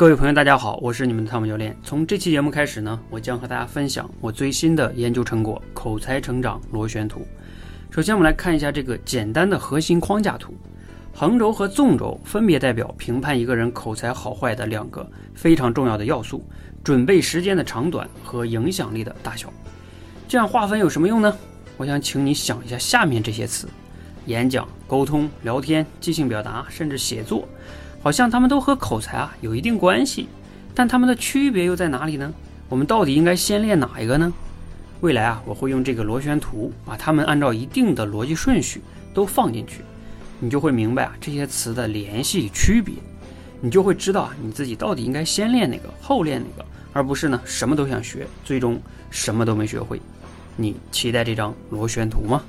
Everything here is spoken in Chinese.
各位朋友，大家好，我是你们的汤姆教练。从这期节目开始呢，我将和大家分享我最新的研究成果——口才成长螺旋图。首先，我们来看一下这个简单的核心框架图。横轴和纵轴分别代表评判一个人口才好坏的两个非常重要的要素：准备时间的长短和影响力的大小。这样划分有什么用呢？我想请你想一下下面这些词：演讲、沟通、聊天、即兴表达，甚至写作。好像他们都和口才啊有一定关系，但他们的区别又在哪里呢？我们到底应该先练哪一个呢？未来啊，我会用这个螺旋图把它们按照一定的逻辑顺序都放进去，你就会明白啊这些词的联系区别，你就会知道啊你自己到底应该先练哪个，后练哪个，而不是呢什么都想学，最终什么都没学会。你期待这张螺旋图吗？